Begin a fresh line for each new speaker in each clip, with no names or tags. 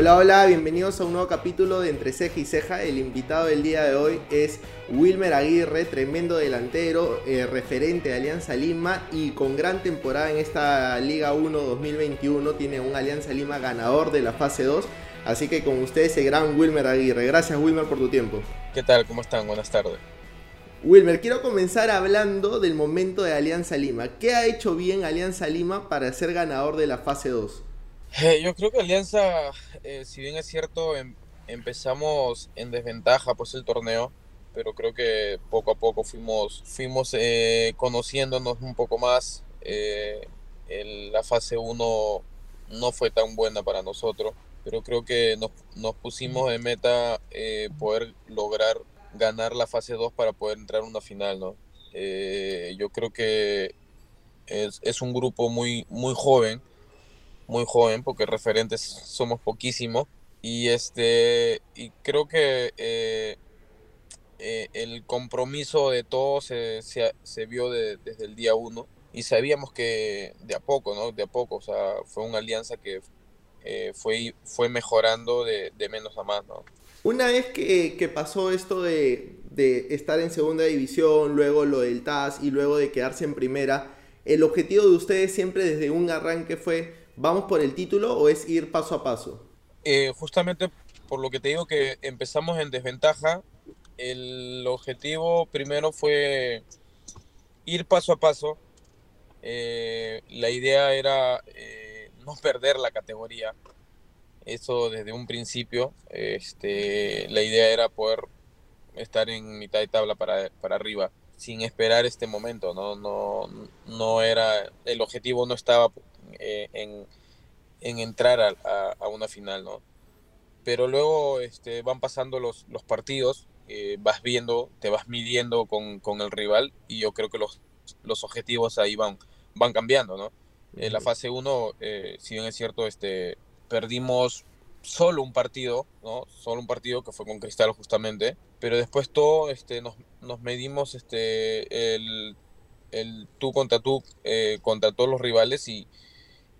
Hola, hola, bienvenidos a un nuevo capítulo de Entre Ceja y Ceja. El invitado del día de hoy es Wilmer Aguirre, tremendo delantero, eh, referente de Alianza Lima y con gran temporada en esta Liga 1 2021. Tiene un Alianza Lima ganador de la fase 2. Así que con ustedes el gran Wilmer Aguirre. Gracias Wilmer por tu tiempo.
¿Qué tal? ¿Cómo están? Buenas tardes.
Wilmer, quiero comenzar hablando del momento de Alianza Lima. ¿Qué ha hecho bien Alianza Lima para ser ganador de la fase 2?
Eh, yo creo que Alianza, eh, si bien es cierto, em, empezamos en desventaja pues el torneo, pero creo que poco a poco fuimos, fuimos eh, conociéndonos un poco más. la fase 1 no fue tan buena para nosotros, pero creo que nos, nos pusimos de meta poder lograr ganar la fase 2 para poder entrar a una final, ¿no? yo creo que es, es un grupo muy, muy joven muy joven, porque referentes somos poquísimos. Y, este, y creo que eh, eh, el compromiso de todos se, se, vio desde el día uno y sabíamos que de a poco, ¿no? De a poco, o sea, fue una alianza que eh, fue, fue mejorando de, de, menos a más, ¿no?
Una vez que, que pasó esto de, de, estar en segunda división, luego lo del TAS y luego de quedarse en primera, el objetivo de ustedes siempre desde un arranque fue ¿Vamos por el título o es ir paso a paso?
Eh, justamente por lo que te digo que empezamos en desventaja, el objetivo primero fue ir paso a paso. Eh, la idea era eh, no perder la categoría. Eso desde un principio. Este, la idea era poder estar en mitad de tabla para, para arriba sin esperar este momento. No, no, no era, el objetivo no estaba eh, en, entrar a, una final, ¿no? Pero luego este, van pasando los, los partidos, eh, vas viendo, te vas midiendo con, el rival y yo creo que los, los objetivos ahí van, van cambiando, ¿no? En la fase 1, eh, si bien es cierto, este, perdimos solo un partido, ¿no? Solo un partido que fue con Cristal justamente, pero después todo, este, nos, nos medimos este, el, el tú contra tú contra todos los rivales y,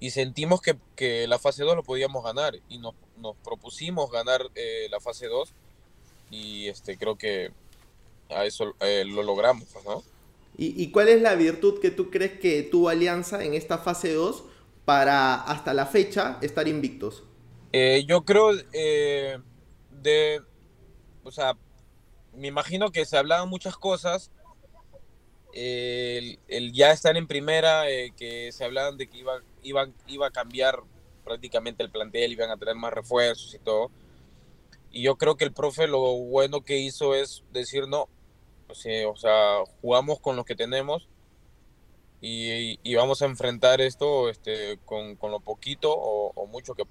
y sentimos que, que, la fase 2 lo podíamos ganar y nos, nos propusimos ganar eh, la fase 2 y este creo que a eso eh, lo logramos, pues, ¿no?
¿Y, ¿Y, cuál es la virtud que tú crees que tuvo Alianza en esta fase 2 para hasta la fecha estar invictos?
Eh, yo creo de, o sea, me imagino que se hablaban muchas cosas, el, el, ya estar en primera, que se hablaban de que iba iban, iba a cambiar prácticamente el plantel, iban a tener más refuerzos y todo. Y yo creo que el profe lo bueno que hizo es decir, no, o sea, jugamos con lo que tenemos y, vamos a enfrentar esto este, con, con lo poquito o, mucho que,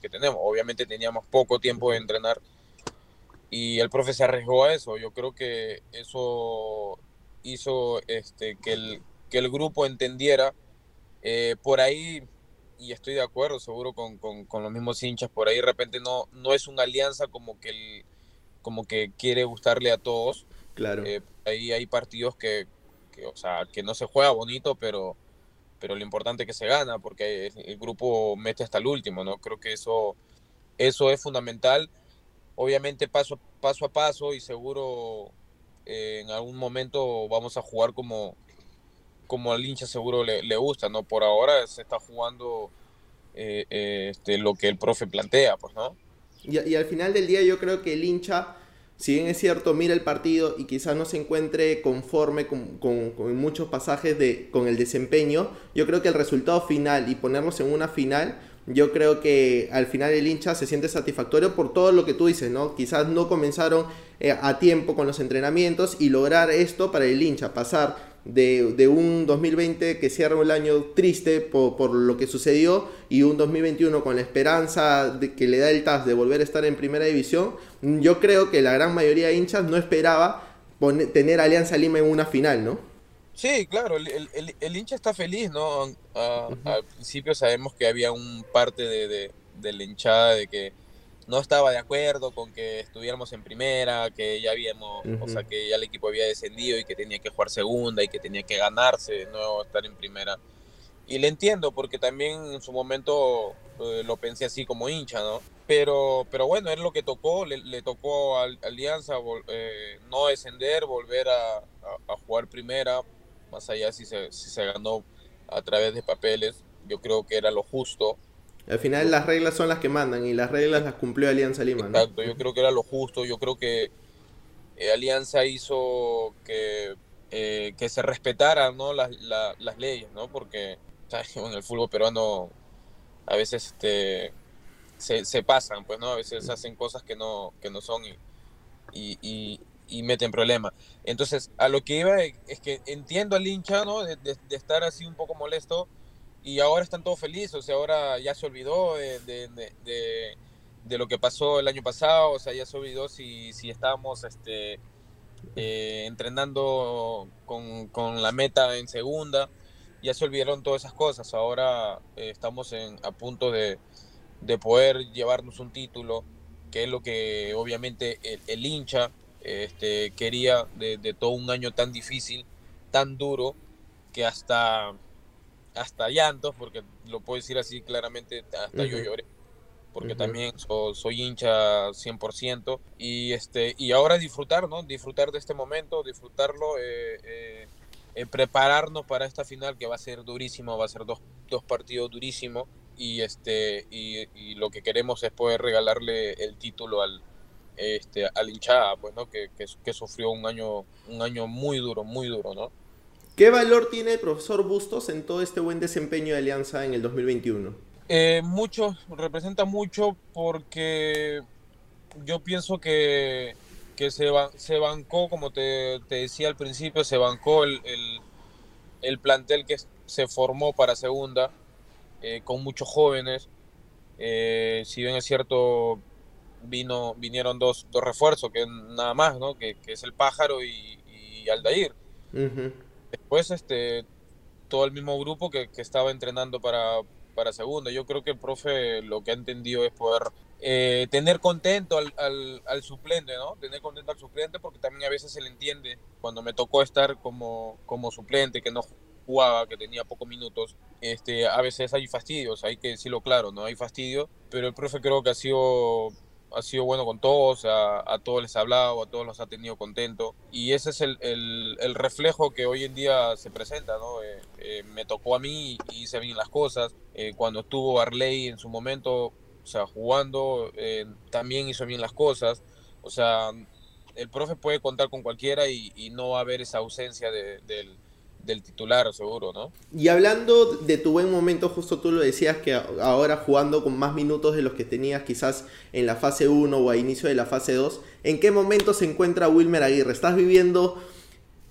que, tenemos. Obviamente teníamos poco tiempo de entrenar y el profe se arriesgó a eso. Yo creo que eso hizo este, que, el, que el grupo entendiera eh, por ahí, y estoy de acuerdo, seguro con, con, los mismos hinchas, por ahí de repente no, no es una alianza como que, el, como que quiere gustarle a todos.
Claro.
Eh, ahí hay partidos que, que, o sea, que no se juega bonito, pero, pero lo importante es que se gana, porque el, grupo mete hasta el último, ¿no? Creo que eso, eso es fundamental. Obviamente paso, paso a paso y seguro eh, en algún momento vamos a jugar como, como al hincha seguro le, gusta, ¿no? Por ahora se está jugando eh, eh, este, lo que el profe plantea, pues, ¿no?
Y, al final del día yo creo que el hincha, si bien es cierto, mira el partido y quizás no se encuentre conforme con, muchos pasajes de, con el desempeño, yo creo que el resultado final y ponernos en una final yo creo que al final el hincha se siente satisfactorio por todo lo que tú dices, ¿no? Quizás no comenzaron eh, a tiempo con los entrenamientos y lograr esto para el hincha, pasar de, un 2020 que cierra el año triste por, lo que sucedió y un 2021 con la esperanza de que le da el TAS de volver a estar en primera división, yo creo que la gran mayoría de hinchas no esperaba tener Alianza Lima en una final, ¿no?
Sí, claro, el, hincha está feliz, ¿no? Al principio sabemos que había un parte de, de, de la hinchada de que no estaba de acuerdo con que estuviéramos en primera, que ya habíamos, o sea, que ya el equipo había descendido y que tenía que jugar segunda y que tenía que ganarse, no estar en primera. Y le entiendo, porque también en su momento eh, lo pensé así como hincha, ¿no? Pero, pero bueno, es lo que tocó, le, tocó a Alianza eh, no descender, volver a, a, jugar primera, más allá si se, si se ganó a través de papeles, yo creo que era lo justo.
Al final las reglas son las que mandan y las reglas las cumplió Alianza Lima.
Exacto, yo creo que era lo justo, yo creo que eh, Alianza hizo que, eh, que se respetaran ¿no? las, las leyes, ¿no? porque en el fútbol peruano a veces este, se, se, pasan, pues, ¿no? A veces hacen cosas que no, que no son y, y, y, meten problemas. Entonces, a lo que iba es que entiendo al hincha, ¿no? De, de, estar así un poco molesto y ahora están todos felices, o sea, ahora ya se olvidó de, de, lo que pasó el año pasado, o sea, ya se olvidó si, si estábamos este, eh, entrenando con, con la meta en segunda ya se olvidaron todas esas cosas. Ahora eh, estamos en, a punto de, de, poder llevarnos un título, que es lo que obviamente el, hincha este, quería de, todo un año tan difícil, tan duro, que hasta, hasta llantos, porque lo puedo decir así claramente, hasta yo lloré. Porque también soy hincha 100%. Y, este, y ahora disfrutar, ¿no? Disfrutar de este momento, disfrutarlo. Eh, eh, eh, prepararnos para esta final que va a ser durísimo, va a ser dos, dos partidos durísimos y, este, y, lo que queremos es poder regalarle el título al, este, al hinchada, pues, ¿no? Que, que, sufrió un año, un año muy duro, muy duro, ¿no?
¿Qué valor tiene el profesor Bustos en todo este buen desempeño de Alianza en el 2021?
Eh, mucho, representa mucho porque yo pienso que que se, se bancó, como te, decía al principio, se bancó el, el, plantel que se formó para segunda, eh, con muchos jóvenes. Eh, si bien es cierto, vino, vinieron dos, dos refuerzos, que nada más, ¿no? que, es el pájaro y, y Aldair. Después, este, todo el mismo grupo que, que estaba entrenando para, para segunda. Yo creo que el profe lo que ha entendido es poder eh, tener contento al, al, suplente, ¿no? Tener contento al suplente porque también a veces se le entiende cuando me tocó estar como, como suplente, que no jugaba, que tenía pocos minutos, este, a veces hay fastidios, hay que decirlo claro, ¿no? Hay fastidio, pero el profe creo que ha sido ha sido bueno con todos, a, a, todos les ha hablado, a todos los ha tenido contento y ese es el, el, el reflejo que hoy en día se presenta, ¿no? Eh, eh, me tocó a mí y hice bien las cosas, cuando estuvo Arley en su momento o sea, jugando eh, también hizo bien las cosas. O sea, el profe puede contar con cualquiera y, no va a haber esa ausencia del, del, titular, seguro, ¿no?
Y hablando de tu buen momento, justo tú lo decías que ahora jugando con más minutos de los que tenías quizás en la fase 1 o a inicio de la fase 2, ¿en qué momento se encuentra Wilmer Aguirre? ¿Estás viviendo,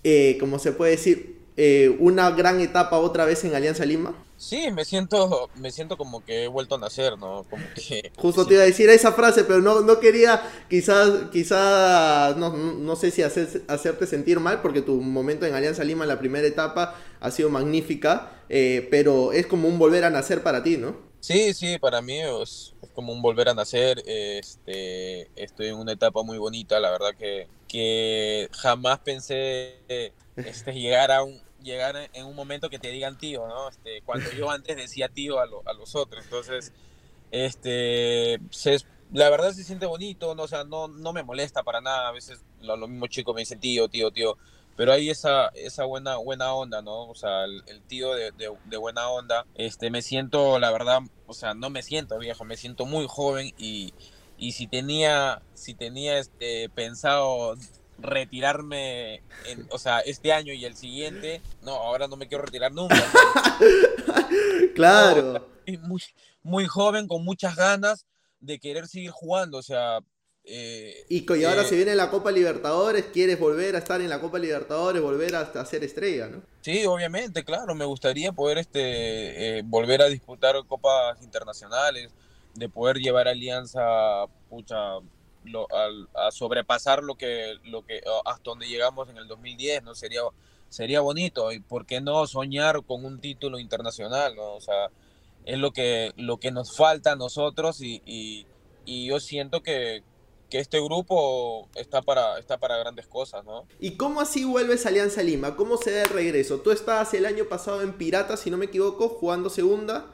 eh, como se puede decir, eh, una gran etapa otra vez en Alianza Lima?
Sí, me siento, me siento como que he vuelto a nacer, ¿no? Como que,
Justo te iba a decir esa frase, pero no, no quería quizás, quizás, no, no sé si hacer, hacerte sentir mal, porque tu momento en Alianza Lima en la primera etapa ha sido magnífica, eh, pero es como un volver a nacer para ti, ¿no?
Sí, sí, para mí es, como un volver a nacer, este, estoy en una etapa muy bonita, la verdad que, que jamás pensé este, llegar a un, llegar en un momento que te digan tío, ¿no? Este, cuando yo antes decía tío a, a los otros. Entonces, este, la verdad se siente bonito, ¿no? O sea, no, no me molesta para nada. A veces los lo mismos chicos me dicen tío, tío, tío. Pero hay esa, esa buena, buena onda, ¿no? O sea, el, tío de, de, buena onda. Este, me siento, la verdad, o sea, no me siento viejo, me siento muy joven y, y si tenía, si tenía este, pensado retirarme, en, o sea, este año y el siguiente, no, ahora no me quiero retirar nunca.
claro.
muy, muy joven, con muchas ganas de querer seguir jugando, o sea...
Eh, y, ahora eh, se viene la Copa Libertadores, quieres volver a estar en la Copa Libertadores, volver a, ser estrella, ¿no?
Sí, obviamente, claro, me gustaría poder este, eh, volver a disputar copas internacionales, de poder llevar Alianza, pucha, a, sobrepasar lo que, lo que, hasta donde llegamos en el 2010, ¿no? Sería, sería bonito, y por qué no soñar con un título internacional, ¿no? O sea, es lo que, lo que nos falta a nosotros y, y, yo siento que, que, este grupo está para, está para grandes cosas, ¿no?
¿Y cómo así vuelves a Alianza Lima? ¿Cómo se da el regreso? Tú estabas el año pasado en Pirata, si no me equivoco, jugando segunda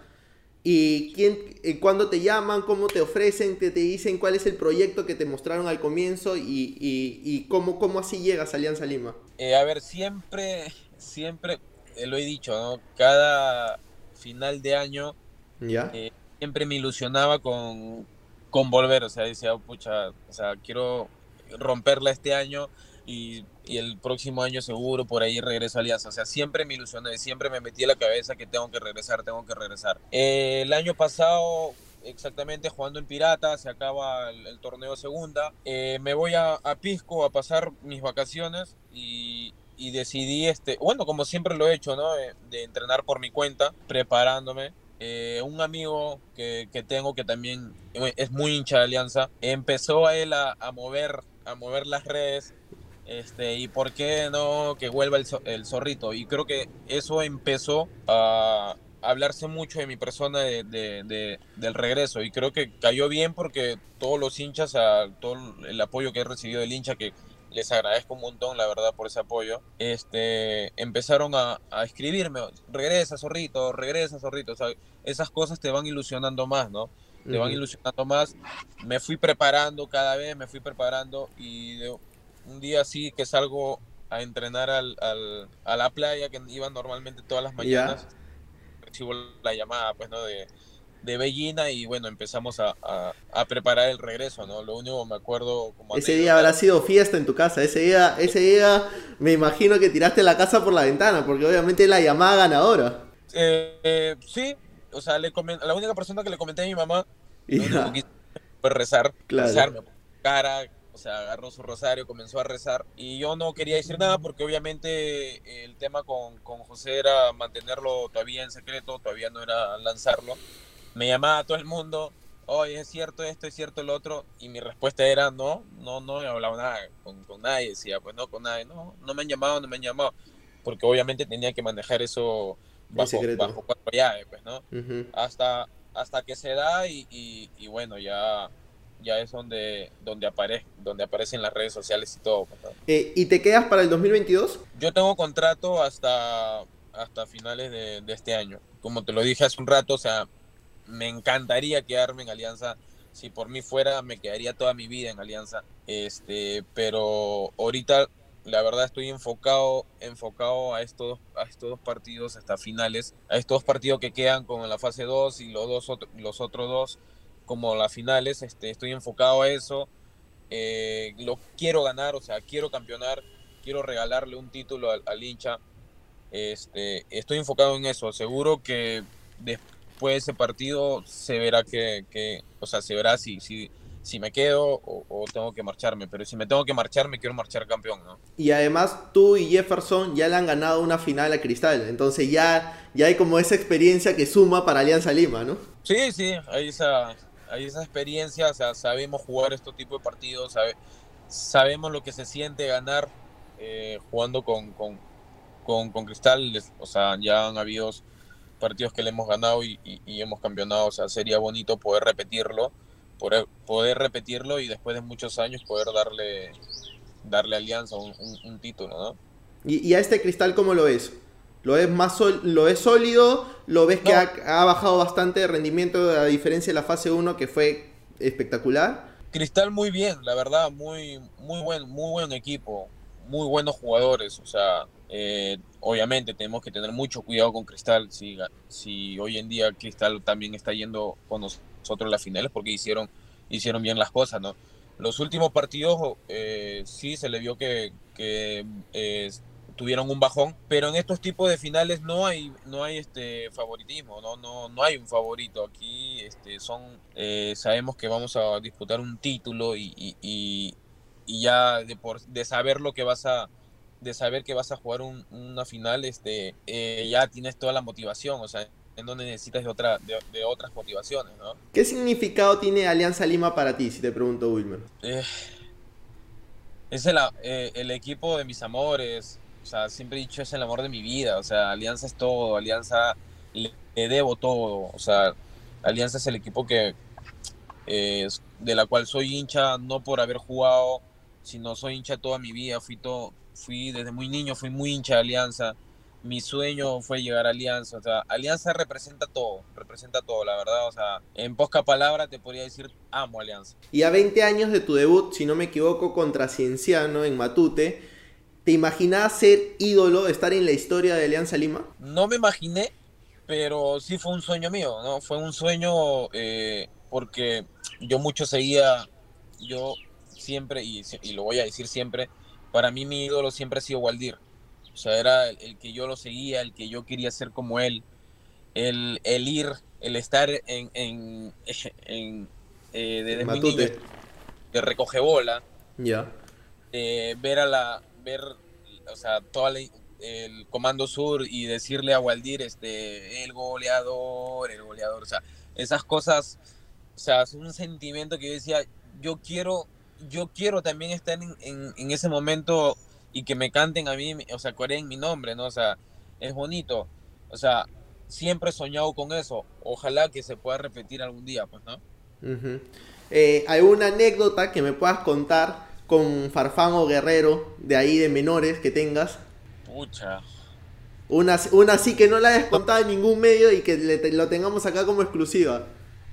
¿Y quién, eh, cuándo te llaman, cómo te ofrecen, te, te dicen cuál es el proyecto que te mostraron al comienzo y, y, cómo, cómo así llegas a Alianza Lima?
Eh, a ver, siempre, siempre, eh, lo he dicho, ¿no? Cada final de año
¿Ya?
siempre me ilusionaba con, con volver, o sea, decía, pucha, o sea, quiero romperla este año y, el próximo año seguro por ahí regreso a Alianza. O sea, siempre me ilusioné, siempre me metí en la cabeza que tengo que regresar, tengo que regresar. Eh, el año pasado, exactamente jugando en Pirata, se acaba el, torneo segunda. Eh, me voy a, Pisco a pasar mis vacaciones y, decidí, este, bueno, como siempre lo he hecho, ¿no? De, entrenar por mi cuenta, preparándome. Eh, un amigo que, que, tengo que también es muy hincha de Alianza, empezó a él a, a mover a mover las redes este, y por qué no que vuelva el, zorrito. Y creo que eso empezó a hablarse mucho de mi persona de, del regreso y creo que cayó bien porque todos los hinchas, a, todo el apoyo que he recibido del hincha, que les agradezco un montón, la verdad, por ese apoyo, este, empezaron a, escribirme, regresa, zorrito, regresa, zorrito. O sea, esas cosas te van ilusionando más, ¿no? Te van ilusionando más. Me fui preparando cada vez, me fui preparando y un día sí que salgo a entrenar al, a la playa que iba normalmente todas las mañanas. Recibo la llamada pues, ¿no? de, de Bellina y bueno, empezamos a, preparar el regreso, ¿no? Lo único que me acuerdo como...
Ese día habrá sido fiesta en tu casa, ese día, ese día me imagino que tiraste la casa por la ventana, porque obviamente la llamada ganadora.
Eh, eh, sí, o sea, le la única persona que le comenté a mi mamá fue rezar, rezarme cara, sea, agarró su rosario, comenzó a rezar y yo no quería decir nada porque obviamente el tema con, con José era mantenerlo todavía en secreto, todavía no era lanzarlo. Me llamaba a todo el mundo, oye, es cierto esto, es cierto lo otro, y mi respuesta era no, no, no he hablado nada con, con nadie, decía, pues no, con nadie, no, no me han llamado, no me han llamado, porque obviamente tenía que manejar eso bajo, bajo cuatro llaves, pues, ¿no? hasta, hasta que se da y, y, y bueno, ya ya es donde, donde, aparece, donde aparecen las redes sociales y todo.
Eh, ¿Y te quedas para el 2022?
Yo tengo contrato hasta, hasta finales de, este año. Como te lo dije hace un rato, o sea, me encantaría quedarme en Alianza. Si por mí fuera, me quedaría toda mi vida en Alianza. Este, pero ahorita, la verdad, estoy enfocado, enfocado a estos, a estos dos partidos hasta finales, a estos dos partidos que quedan con la fase 2 y los, dos, los otros dos como las finales, este, estoy enfocado a eso. Eh, lo quiero ganar, o sea, quiero campeonar, quiero regalarle un título al, hincha. Este, estoy enfocado en eso. Seguro que después de ese partido se verá que, o sea, se verá si, si, si me quedo o, tengo que marcharme. Pero si me tengo que marchar, me quiero marchar campeón, ¿no?
Y además tú y Jefferson ya le han ganado una final a Cristal. Entonces ya, ya hay como esa experiencia que suma para Alianza Lima, ¿no?
Sí, sí, hay esa, hay esa experiencia, o sea, sabemos jugar este tipo de partidos, sabemos lo que se siente ganar eh, jugando con, con, con, Cristal, o sea, ya han habido partidos que le hemos ganado y, hemos campeonado, o sea, sería bonito poder repetirlo, poder, poder repetirlo y después de muchos años poder darle, darle Alianza un, un, título, ¿no?
¿Y, ¿Y, a este Cristal cómo lo es? ¿Lo es más lo es sólido? ¿Lo ves que ha, bajado bastante de rendimiento a diferencia de la fase 1 que fue espectacular?
Cristal muy bien, la verdad, muy, muy, buen, muy buen equipo, muy buenos jugadores. O sea, eh, obviamente tenemos que tener mucho cuidado con Cristal. Si, si hoy en día Cristal también está yendo con nosotros a las finales porque hicieron, hicieron bien las cosas, ¿no? Los últimos partidos eh, sí se le vio que, que eh, tuvieron un bajón, pero en estos tipos de finales no hay, no hay este favoritismo, no, no, no hay un favorito. Aquí este, son, eh, sabemos que vamos a disputar un título y, y, y, ya de, por, de saber lo que vas a de saber que vas a jugar una final, este, eh, ya tienes toda la motivación, o sea, en donde necesitas de, otra, de, otras motivaciones, ¿no?
¿Qué significado tiene Alianza Lima para ti, si te pregunto, Wilmer?
Eh, es el, el, equipo de mis amores, o sea, siempre he dicho es el amor de mi vida. O sea, Alianza es todo. Alianza le, debo todo. O sea, Alianza es el equipo que de la cual soy hincha no por haber jugado, sino soy hincha toda mi vida. Fui todo, fui desde muy niño, fui muy hincha de Alianza. mi sueño fue llegar a Alianza. O sea, Alianza representa todo, representa todo, la verdad. O sea, en poca palabra te podría decir, amo Alianza.
Y a 20 años de tu debut, si no me equivoco, contra Cienciano en Matute, ¿te imaginabas ser ídolo, estar en la historia de Alianza Lima?
No me imaginé, pero sí fue un sueño mío, ¿no? Fue un sueño eh, porque yo mucho seguía, yo siempre, y, y lo voy a decir siempre, para mí mi ídolo siempre ha sido Waldir o sea, era el, que yo lo seguía, el que yo quería ser como él, el, el ir, el estar en, en, en eh, desde mi niño, que recoge bola,
ya
ver a la, ver, o sea, todo el Comando Sur y decirle a Waldir, este, el goleador, el goleador, o sea, esas cosas, o sea, es un sentimiento que yo decía, yo quiero, yo quiero también estar en, en ese momento y que me canten a mí, o sea, coreen mi nombre, ¿no? O sea, es bonito. O sea, siempre he soñado con eso. Ojalá que se pueda repetir algún día, pues, ¿no?
Eh, ¿Hay una anécdota que me puedas contar con Farfán o Guerrero, de ahí de menores que tengas?
Pucha.
Una, una así que no la hayas contado en ningún medio y que lo tengamos acá como exclusiva.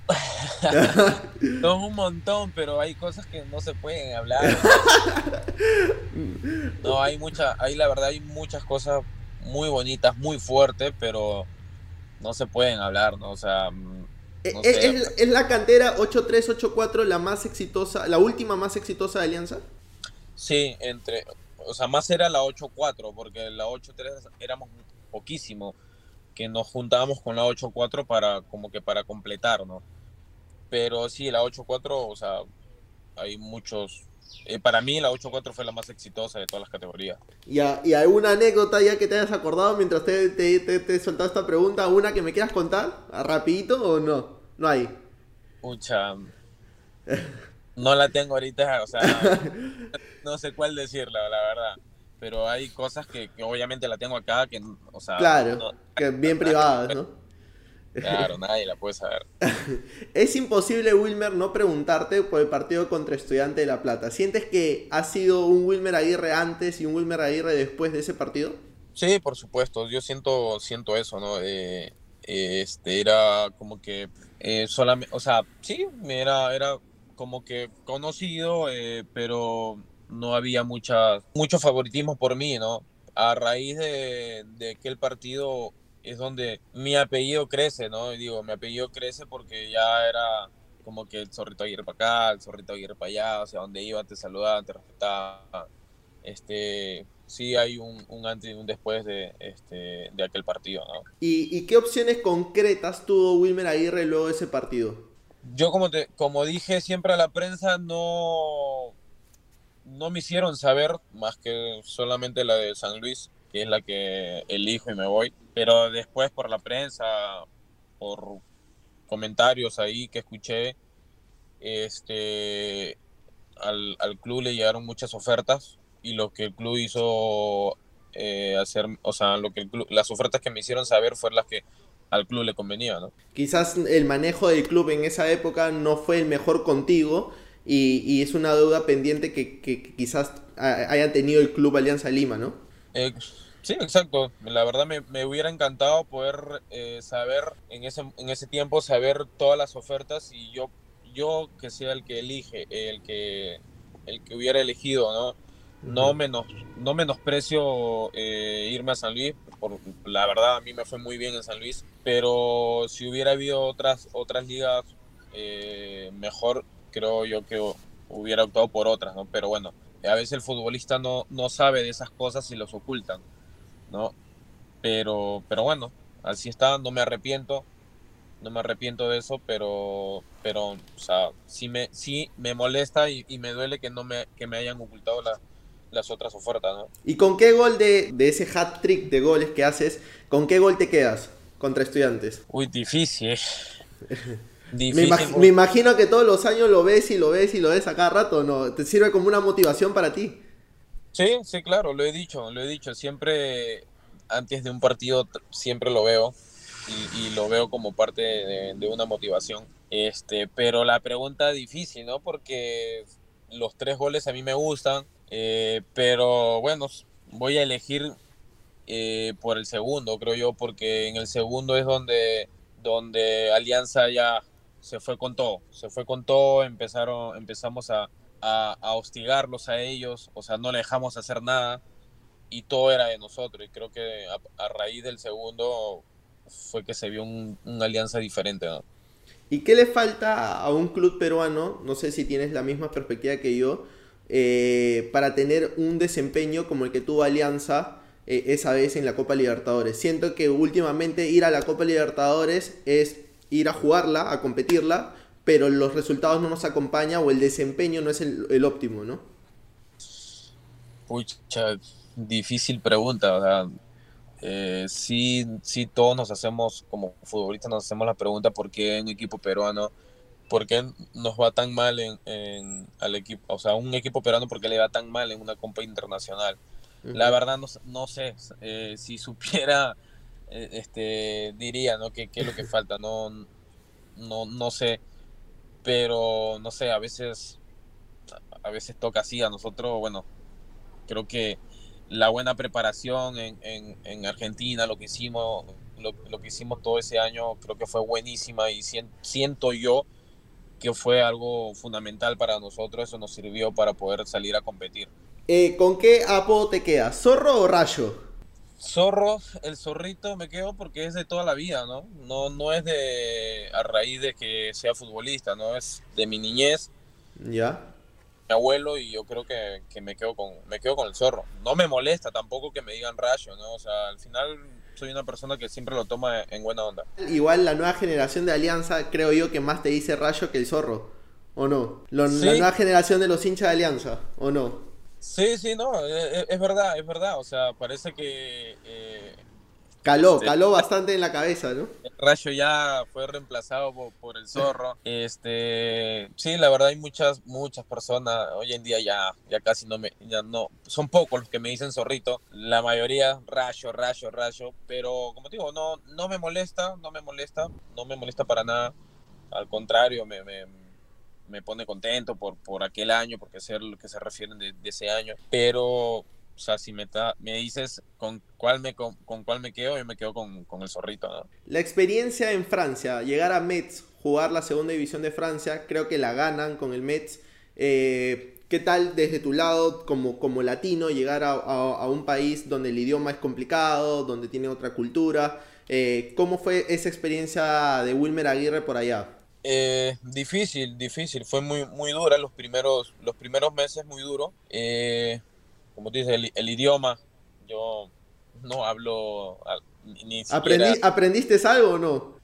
Un montón, pero hay cosas que no se pueden hablar. No, hay mucha, hay la verdad hay muchas cosas muy bonitas, muy fuertes, pero no se pueden hablar, ¿no? O sea,
eh, eh, ¿Es, la cantera 8384 la más exitosa, la última más exitosa de Alianza?
Sí, entre, o sea, más era la 84, porque la 83 éramos poquísimo, que nos juntábamos con la 84 para, como que para completar, ¿no? Pero sí, la 8-4, o sea, hay muchos. Eh, para mí la 8-4 fue la más exitosa de todas las categorías.
¿Y, ¿Y alguna anécdota ya que te hayas acordado mientras te, te, te, he soltado esta pregunta? ¿Una que me quieras contar? ¿Rapidito o no? No hay.
Pucha. No la tengo ahorita, o sea, no sé cuál decirla, la verdad. Pero hay cosas que, obviamente la tengo acá, que, o sea...
Claro, que bien privadas, ¿no?
Claro, nadie la puede saber.
es imposible, Wilmer, no preguntarte por el partido contra Estudiante de La Plata. ¿Sientes que ha sido un Wilmer Aguirre antes y un Wilmer Aguirre después de ese partido?
Sí, por supuesto. Yo siento, siento eso, ¿no? Eh, este era como que eh, solamente, o sea, sí, era, era como que conocido, eh, pero no había mucha, mucho favoritismo por mí, ¿no? A raíz de, de que el partido es donde mi apellido crece, ¿no? Y digo, mi apellido crece porque ya era como que el zorrito Aguirre para acá, el zorrito Aguirre para allá, o sea, donde iba te saludaban, te respetaban. Este, sí hay un, un, antes y un después de, este, de aquel partido, ¿no?
¿Y, ¿Y, qué opciones concretas tuvo Wilmer Aguirre luego de ese partido?
Yo, como, te, como dije siempre a la prensa, no, no me hicieron saber más que solamente la de San Luis, que es la que elijo y me voy. Pero después por la prensa, por comentarios ahí que escuché, este, al, club le llegaron muchas ofertas y lo que el club hizo eh, hacer, o sea, lo que las ofertas que me hicieron saber fueron las que al club le convenía, ¿no?
Quizás el manejo del club en esa época no fue el mejor contigo y, es una deuda pendiente que, que, quizás haya tenido el club Alianza Lima, ¿no?
Eh, Sí, exacto. La verdad me, hubiera encantado poder eh, saber en ese, en ese tiempo, saber todas las ofertas y yo, yo que sea el que elige, el que, el que hubiera elegido, ¿no? No, menos, no menosprecio eh, irme a San Luis, por, la verdad a mí me fue muy bien en San Luis, pero si hubiera habido otras, otras ligas eh, mejor, creo yo que hubiera optado por otras, ¿no? Pero bueno, a veces el futbolista no, no sabe de esas cosas y los ocultan. ¿no? Pero, pero bueno, así está, no me arrepiento, no me arrepiento de eso, pero, pero, o sea, sí me, sí me molesta y, me duele que no me, que me hayan ocultado las otras ofertas, ¿no?
¿Y con qué gol de, ese hat trick de goles que haces, con qué gol te quedas contra estudiantes?
Uy, difícil.
me, imagino que todos los años lo ves y lo ves y lo ves a cada rato, ¿no? ¿Te sirve como una motivación para ti?
Sí, sí, claro, lo he dicho, lo he dicho. Siempre, antes de un partido, siempre lo veo y, lo veo como parte de, una motivación. Este, pero la pregunta es difícil, ¿no? Porque los tres goles a mí me gustan, eh, pero bueno, voy a elegir eh, por el segundo, creo yo, porque en el segundo es donde, donde Alianza ya se fue con todo, se fue con todo, empezaron, empezamos a, a, hostigarlos a ellos, o sea, no le dejamos hacer nada y todo era de nosotros. Y creo que a, raíz del segundo fue que se vio una alianza diferente.
¿Y qué le falta a un club peruano? No sé si tienes la misma perspectiva que yo, eh, para tener un desempeño como el que tuvo Alianza eh, esa vez en la Copa Libertadores. Siento que últimamente ir a la Copa Libertadores es ir a jugarla, a competirla, pero los resultados no nos acompañan o el desempeño no es el, óptimo, ¿no?
Pucha, difícil pregunta. O sea, eh, sí, sí, todos nos hacemos, como futbolistas, nos hacemos la pregunta por qué un equipo peruano, por qué nos va tan mal en, al equipo, o sea, un equipo peruano, por qué le va tan mal en una Copa Internacional. La verdad, no, no sé, eh, si supiera, este, diría, ¿no? ¿Qué, ¿Qué, es lo que falta? No, no, no sé pero no sé, a veces, a veces toca así. A nosotros, bueno, creo que la buena preparación en, en, Argentina, lo que hicimos, lo, que hicimos todo ese año, creo que fue buenísima y siento yo que fue algo fundamental para nosotros. Eso nos sirvió para poder salir a competir.
Eh, ¿Con qué apodo te queda? ¿Zorro o rayo?
Zorro, el zorrito me quedo porque es de toda la vida, ¿no? No, no es de a raíz de que sea futbolista, ¿no? Es de mi niñez.
Ya.
Mi abuelo y yo creo que, me quedo con me quedo con el zorro. No me molesta tampoco que me digan rayo, ¿no? O sea, al final soy una persona que siempre lo toma en buena onda.
Igual la nueva generación de Alianza creo yo que más te dice rayo que el zorro, ¿o no? La nueva generación de los hinchas de Alianza, ¿o no?
Sí, sí, no, e, e, es, verdad, es verdad. O sea, parece que... Eh,
caló, este, caló bastante en la cabeza, ¿no?
El rayo ya fue reemplazado por, el zorro. Este, sí, la verdad hay muchas, muchas personas. Hoy en día ya, ya casi no me, ya no, son pocos los que me dicen zorrito. La mayoría rayo, rayo, rayo. Pero como te digo, no, no me molesta, no me molesta, no me molesta para nada. Al contrario, me, me me pone contento por, por aquel año, porque sé lo que se refieren de, ese año, pero o sea, si me, me dices con cuál me, con, cuál me quedo, yo me quedo con, con el zorrito.
La experiencia en Francia, llegar a Metz, jugar la segunda división de Francia, creo que la ganan con el Metz. Eh, ¿Qué tal desde tu lado como, como latino llegar a, a, un país donde el idioma es complicado, donde tiene otra cultura? Eh, ¿Cómo fue esa experiencia de Wilmer Aguirre por allá?
Eh, difícil, difícil. Fue muy, muy dura los primeros, los primeros meses, muy duro. Eh, como te dices, el, idioma, yo no hablo ni siquiera...
¿Aprendiste algo o no?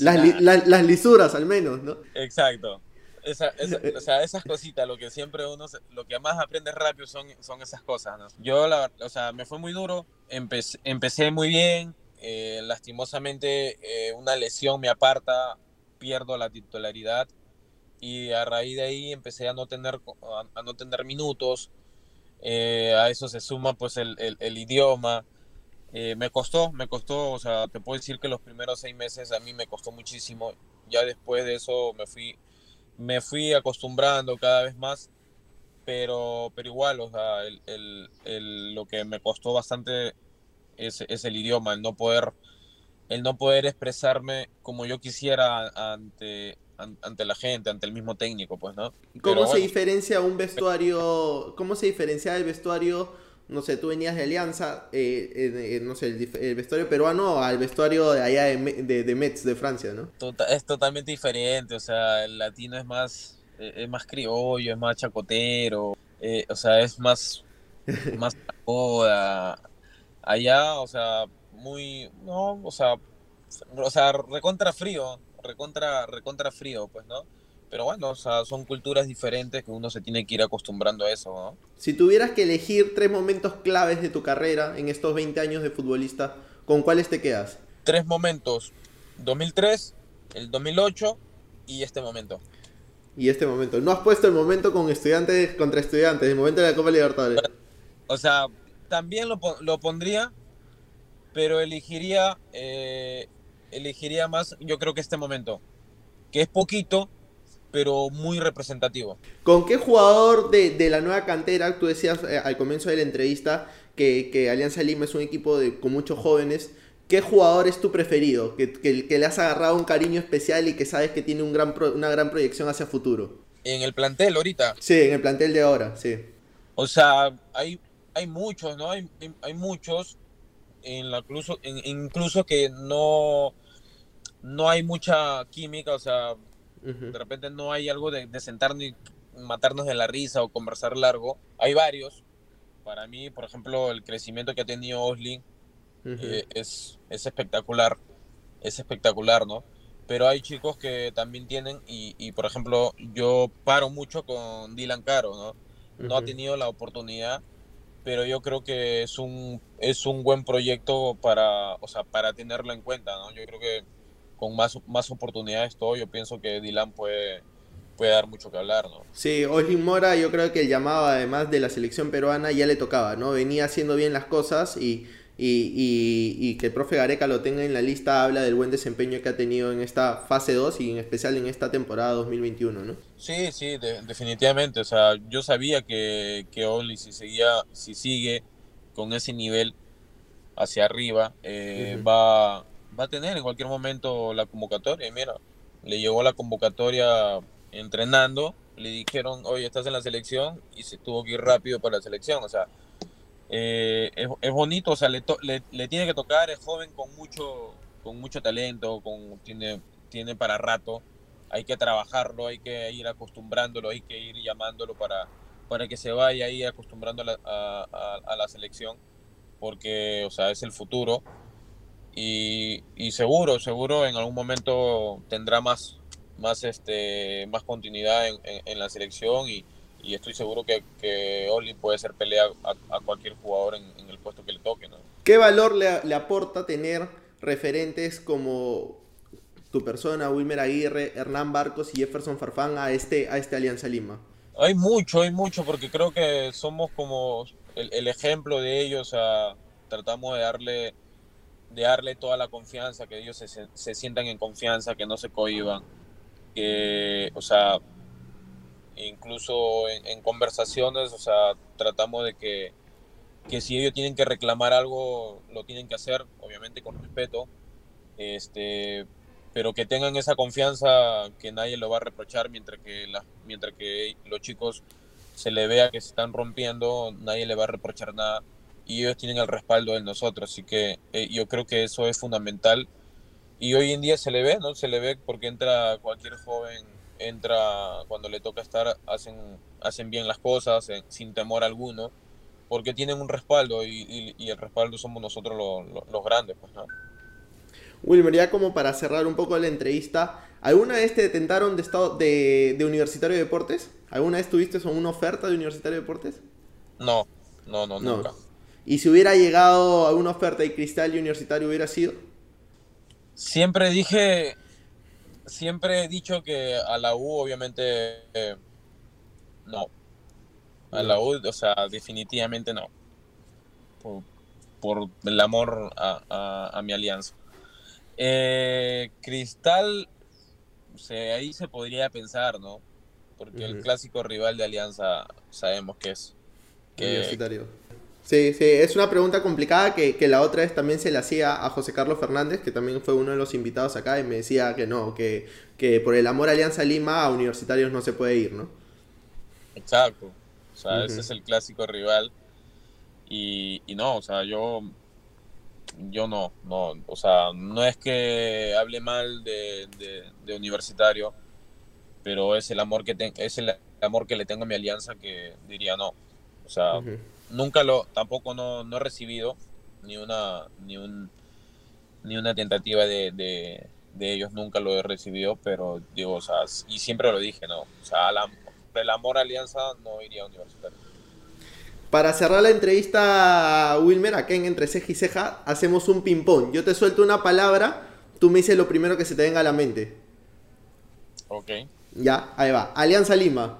las, las, lisuras al menos, ¿no?
Exacto. o sea, esas cositas, lo que siempre uno, lo que más aprende rápido son, son esas cosas, ¿no? Yo, la, o sea, me fue muy duro, empecé, empecé muy bien, eh, lastimosamente eh, una lesión me aparta, pierdo la titularidad y a raíz de ahí empecé a no tener, a, no tener minutos. Eh, a eso se suma pues el, el, idioma. me costó, me costó, o sea, te puedo decir que los primeros seis meses a mí me costó muchísimo. Ya después de eso me fui, me fui acostumbrando cada vez más, pero, pero igual, o sea, el, lo que me costó bastante es, el idioma, el no poder el no poder expresarme como yo quisiera ante, ante la gente, ante el mismo técnico, pues, ¿no?
¿Cómo se diferencia un vestuario, cómo se diferencia el vestuario, no sé, tú venías de Alianza, eh, eh, no sé, el, vestuario peruano al vestuario de allá de, de, Metz, de Francia, ¿no?
Tota, es totalmente diferente, o sea, el latino es más, eh, es más criollo, es más chacotero, o sea, es más, más boda allá, o sea, muy, no, o sea, o sea, recontra frío, recontra, recontra frío, pues, ¿no? Pero bueno, o sea, son culturas diferentes que uno se tiene que ir acostumbrando a eso, ¿no?
Si tuvieras que elegir tres momentos claves de tu carrera en estos 20 años de futbolista, ¿con cuáles te quedas?
Tres momentos, 2003, el 2008 y este momento.
Y este momento. No has puesto el momento con estudiantes contra estudiantes, el momento de la Copa Libertadores.
O sea, también lo, lo pondría, pero elegiría, eh, elegiría más, yo creo que este momento, que es poquito, pero muy representativo.
¿Con qué jugador de, de la nueva cantera, tú decías eh, al comienzo de la entrevista, que, que Alianza Lima es un equipo de, con muchos jóvenes. ¿Qué jugador es tu preferido? Que, que, que le has agarrado un cariño especial y que sabes que tiene un gran pro- una gran proyección hacia futuro.
En el plantel ahorita.
Sí, en el plantel de ahora, sí.
O sea, hay, hay muchos, ¿no? Hay, hay- hay muchos, en la, incluso, en- incluso que no, no hay mucha química, o sea, de repente no hay algo de, de sentarnos y matarnos de la risa o conversar largo. Hay varios. Para mí, por ejemplo, el crecimiento que ha tenido Osling eh, es, es espectacular. Es espectacular, ¿no? Pero hay chicos que también tienen, y, y, por ejemplo, yo paro mucho con Dylan Caro, ¿no? No ha tenido la oportunidad, pero yo creo que es un, es un buen proyecto para, o sea, para tenerlo en cuenta, ¿no? Yo creo que con más, más oportunidades todo, yo pienso que Dylan puede, puede dar mucho que hablar, ¿no?
Sí, Oslin Mora, yo creo que el llamado además de la selección peruana ya le tocaba, ¿no? Venía haciendo bien las cosas y, y, y- y que el profe Gareca lo tenga en la lista habla del buen desempeño que ha tenido en esta fase 2 y en especial en esta temporada 2021, ¿no?
Sí, sí, de- definitivamente. O sea, yo sabía que, que Only si seguía, si sigue con ese nivel hacia arriba, eh, va, va a tener en cualquier momento la convocatoria. Y mira, le llegó la convocatoria entrenando, le dijeron, oye, estás en la selección, y se tuvo que ir rápido para la selección. O sea, eh, es, bonito, o sea, le, tiene que tocar, es joven con mucho, con mucho talento, con, tiene, tiene para rato hay que trabajarlo, hay que ir acostumbrándolo, hay que ir llamándolo para, para que se vaya ahí acostumbrando a la, a, a- la selección, porque, o sea, es el futuro. Y, seguro, seguro en algún momento tendrá más, más, este, más continuidad en- en la selección y, y estoy seguro que, que Oli puede ser pelea a, a cualquier jugador en, en el puesto que le toque, ¿no?
¿Qué valor le, le aporta tener referentes como tu persona, Wilmer Aguirre, Hernán Barcos y Jefferson Farfán a este, a este Alianza Lima?
Hay mucho, hay mucho, porque creo que somos como el, el ejemplo de ellos, o sea, tratamos de darle, de darle toda la confianza, que ellos se, se- se sientan en confianza, que no se cohiban, que, o sea, incluso en, conversaciones, o sea, tratamos de que, que si ellos tienen que reclamar algo, lo tienen que hacer, obviamente con respeto, este, pero que tengan esa confianza que nadie lo va a reprochar mientras que, mientras que los chicos se le vea que se están rompiendo, nadie le va a reprochar nada y ellos tienen el respaldo de nosotros, así que eh, yo creo que eso es fundamental y hoy en día se le ve, ¿no? Se le ve porque entra cualquier joven, entra cuando le toca estar, hacen, hacen bien las cosas eh, sin temor alguno, porque tienen un respaldo y, y- y el respaldo somos nosotros lo- lo- los grandes, pues, ¿no?
Wilmer, ya como para cerrar un poco la entrevista, ¿alguna vez te tentaron de, estado, de, de Universitario de Deportes? ¿Alguna vez tuviste una oferta de Universitario de Deportes?
No, no, no,
No.
nunca.
¿Y si hubiera llegado alguna oferta de Cristal y Universitario hubiera sido?
Siempre dije, siempre he dicho que a la U obviamente eh, no. A la U, o sea, definitivamente no. Por, por el amor a, a- a mi alianza. Eh, Cristal, o sea, ahí se podría pensar, ¿no? Porque el clásico rival de Alianza sabemos que es. Que,
Universitario. Sí, sí, es una pregunta complicada que, que la otra vez también se le hacía a José Carlos Fernández, que también fue uno de los invitados acá, y me decía que no, que, que por el amor a Alianza Lima a Universitarios no se puede ir, ¿no?
Exacto. O sea, ese es el clásico rival. Y, y no, o sea, yo, yo no, no, o sea, no es que hable mal de, de- de universitario, pero es el amor que ten- es el amor que le tengo a mi alianza que diría no. O sea. Nunca lo, tampoco no, no he recibido ni una, ni un, ni una tentativa de, de, de ellos, nunca lo he recibido, pero digo, o sea, y siempre lo dije, ¿no? O sea, la- el amor a Alianza no iría a universitario.
Para cerrar la entrevista, Wilmer, acá en Entre Ceja y Ceja, hacemos un ping-pong. Yo te suelto una palabra, tú me dices lo primero que se te venga a la mente.
Ok.
Ya, ahí va. Alianza Lima.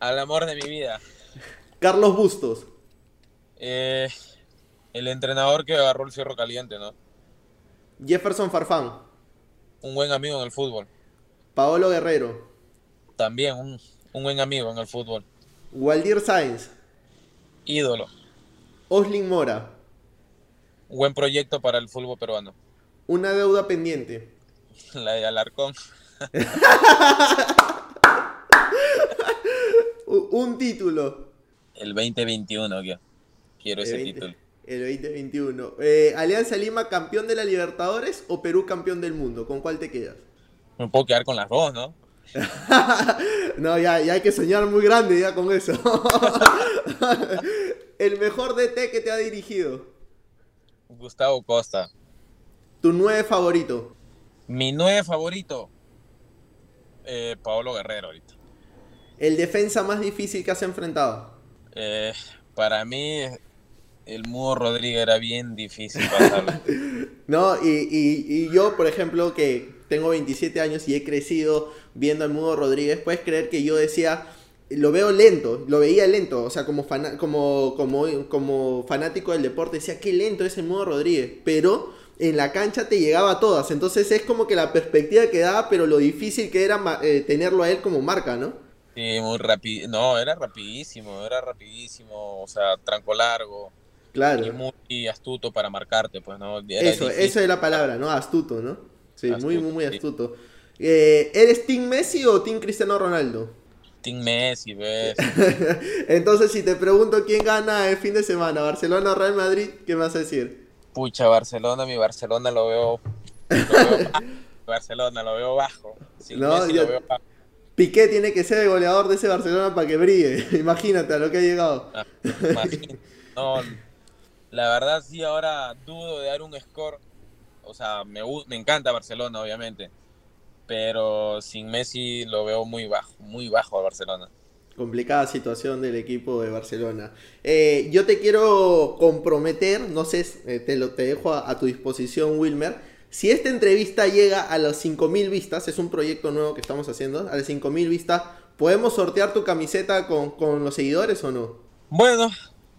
Al amor de mi vida.
Carlos Bustos.
Eh, el entrenador que agarró el fierro caliente, ¿no?
Jefferson Farfán.
Un buen amigo en el fútbol.
Paolo Guerrero.
También un, un buen amigo en el fútbol.
Waldir Sáenz.
Ídolo.
Oslin Mora.
Un buen proyecto para el fútbol peruano.
Una deuda pendiente.
La de Alarcón.
un título.
El 2021, que quiero ese título.
El 2021. Eh, Alianza Lima campeón de la Libertadores o Perú campeón del mundo. ¿Con cuál te quedas?
Me puedo quedar con las dos, ¿no?
no, ya, ya hay que soñar muy grande ya con eso. el mejor DT que te ha dirigido.
Gustavo Costa.
¿Tu nueve favorito?
Mi nueve favorito. Eh, Paolo Guerrero ahorita.
¿El defensa más difícil que has enfrentado?
Eh, para mí, el Mudo Rodríguez era bien difícil pasarlo.
no, y, y, yo, por ejemplo, que tengo 27 años y he crecido viendo al Mudo Rodríguez, puedes creer que yo decía, lo veo lento, lo veía lento, o sea, como, como, como, como fanático del deporte, decía, qué lento es el Mudo Rodríguez, pero en la cancha te llegaba a todas, entonces es como que la perspectiva que daba, pero lo difícil que era eh, tenerlo a él como marca, ¿no?
Sí, muy rápido. No, era rapidísimo, era rapidísimo, o sea, tranco largo.
Claro.
Y muy astuto para marcarte, pues, ¿no?
eso, esa es la palabra, ¿no? Astuto, ¿no? Sí, muy, muy, muy astuto. Eh, ¿Eres Team Messi o Team Cristiano Ronaldo?
Team Messi, ves.
Entonces, si te pregunto quién gana el fin de semana, Barcelona o Real Madrid, ¿qué me vas a decir?
Pucha, Barcelona, mi Barcelona lo veo. Barcelona lo veo bajo. no, Messi lo veo bajo.
Piqué tiene que ser el goleador de ese Barcelona para que brille. Imagínate a lo que ha llegado. Ah,
no, la verdad sí, ahora dudo de dar un score. O sea, me, me encanta Barcelona, obviamente. Pero sin Messi lo veo muy bajo, muy bajo a Barcelona.
Complicada situación del equipo de Barcelona. Eh, yo te quiero comprometer, no sé, eh, te lo te dejo a tu disposición, Wilmer si esta entrevista llega a las 5000 vistas, es un proyecto nuevo que estamos haciendo, a las 5000 vistas, ¿podemos sortear tu camiseta con, los seguidores o no?
Bueno,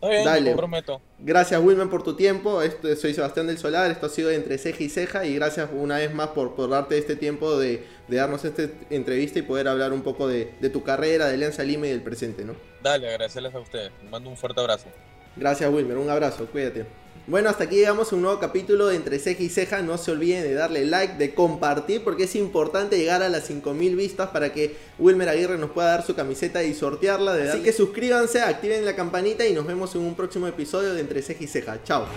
Dale. comprometo.
Gracias, Wilmer, por tu tiempo. Esto, soy Sebastián del Solar. Esto ha sido entre ceja y ceja. Y gracias una vez más por, por darte este tiempo de, darnos esta entrevista y poder hablar un poco de, tu carrera, de Alianza Lima y del presente, ¿no?
Dale, agradecerles a ustedes. mando un fuerte abrazo.
Gracias, Wilmer. Un abrazo. Cuídate. Bueno, hasta aquí llegamos a un nuevo capítulo de Entre Ceja y Ceja. No se olviden de darle like, de compartir, porque es importante llegar a las 5000 vistas para que Wilmer Aguirre nos pueda dar su camiseta y sortearla. De Así que suscríbanse, activen la campanita y nos vemos en un próximo episodio de Entre Ceja y Ceja. Chao.